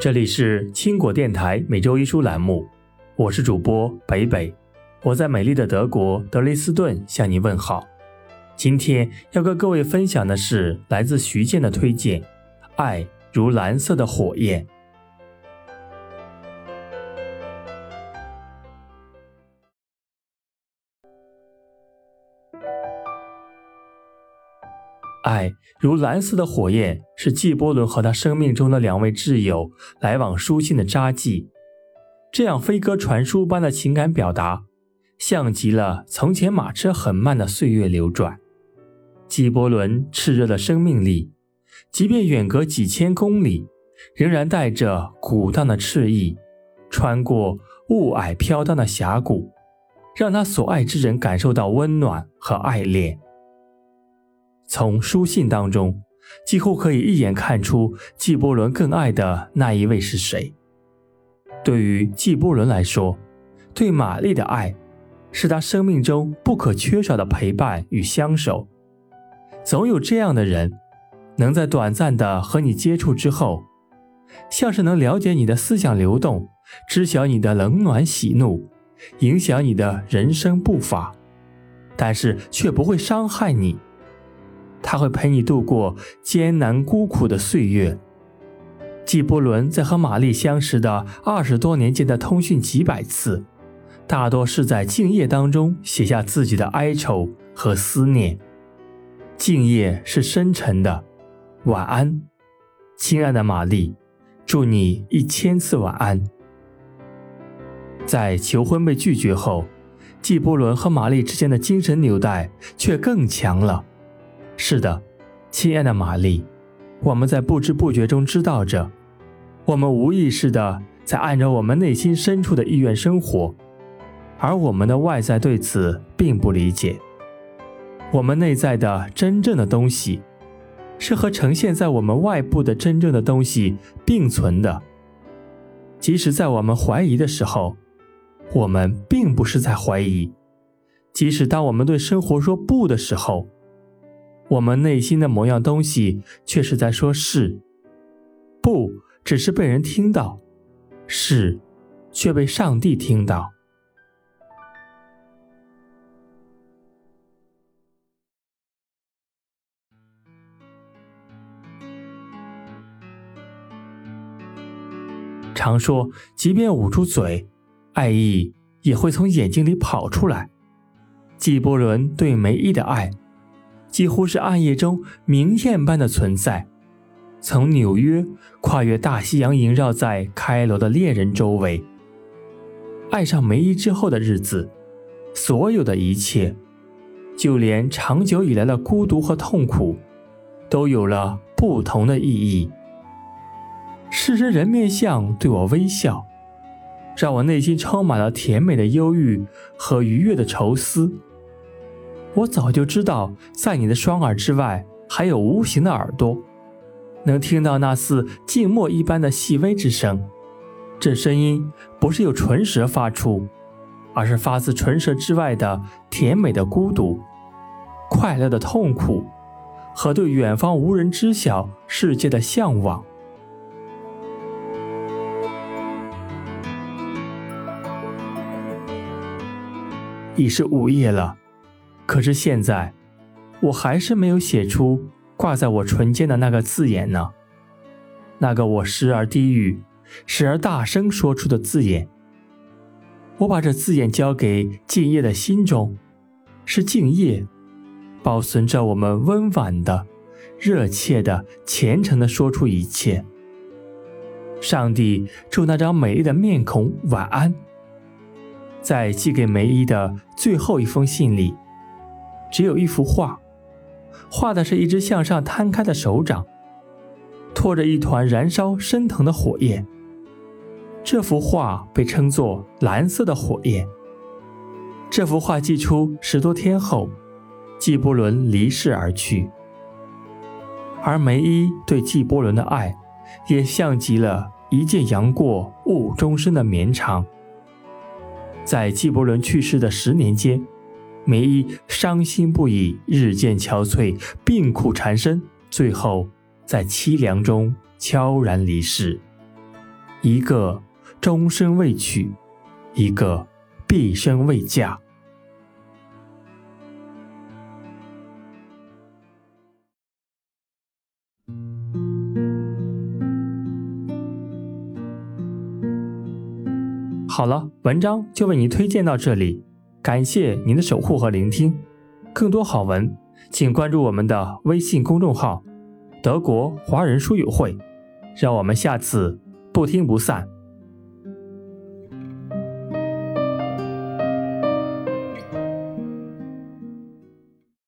这里是青果电台每周一书栏目，我是主播北北，我在美丽的德国德累斯顿向您问好。今天要跟各位分享的是来自徐健的推荐，《爱如蓝色的火焰》。爱如蓝色的火焰，是纪伯伦和他生命中的两位挚友来往书信的札记。这样飞鸽传书般的情感表达，像极了从前马车很慢的岁月流转。纪伯伦炽热的生命力，即便远隔几千公里，仍然带着鼓荡的炽意，穿过雾霭飘荡的峡谷，让他所爱之人感受到温暖和爱恋。从书信当中，几乎可以一眼看出纪伯伦更爱的那一位是谁。对于纪伯伦来说，对玛丽的爱，是他生命中不可缺少的陪伴与相守。总有这样的人，能在短暂的和你接触之后，像是能了解你的思想流动，知晓你的冷暖喜怒，影响你的人生步伐，但是却不会伤害你。他会陪你度过艰难孤苦的岁月。纪伯伦在和玛丽相识的二十多年间的通讯几百次，大多是在静夜当中写下自己的哀愁和思念。静夜是深沉的，晚安，亲爱的玛丽，祝你一千次晚安。在求婚被拒绝后，纪伯伦和玛丽之间的精神纽带却更强了。是的，亲爱的玛丽，我们在不知不觉中知道着，我们无意识的在按照我们内心深处的意愿生活，而我们的外在对此并不理解。我们内在的真正的东西，是和呈现在我们外部的真正的东西并存的。即使在我们怀疑的时候，我们并不是在怀疑；即使当我们对生活说不的时候，我们内心的某样东西却是在说“是”，不只是被人听到，是却被上帝听到。常说，即便捂住嘴，爱意也会从眼睛里跑出来。纪伯伦对梅伊的爱。几乎是暗夜中明艳般的存在，从纽约跨越大西洋，萦绕在开罗的恋人周围。爱上梅姨之后的日子，所有的一切，就连长久以来的孤独和痛苦，都有了不同的意义。世人人面像对我微笑，让我内心充满了甜美的忧郁和愉悦的愁思。我早就知道，在你的双耳之外，还有无形的耳朵，能听到那似静默一般的细微之声。这声音不是由唇舌发出，而是发自唇舌之外的甜美的孤独、快乐的痛苦和对远方无人知晓世界的向往。已是午夜了。可是现在，我还是没有写出挂在我唇间的那个字眼呢。那个我时而低语，时而大声说出的字眼。我把这字眼交给敬业的心中，是敬业，保存着我们温婉的、热切的、虔诚的说出一切。上帝祝那张美丽的面孔晚安。在寄给梅姨的最后一封信里。只有一幅画，画的是一只向上摊开的手掌，托着一团燃烧升腾的火焰。这幅画被称作“蓝色的火焰”。这幅画寄出十多天后，纪伯伦离世而去，而梅伊对纪伯伦的爱，也像极了一见杨过误终身的绵长。在纪伯伦去世的十年间。梅伊伤心不已，日渐憔悴，病苦缠身，最后在凄凉中悄然离世。一个终身未娶，一个毕生未嫁。好了，文章就为您推荐到这里，感谢您的守护和聆听。更多好文，请关注我们的微信公众号“德国华人书友会”。让我们下次不听不散。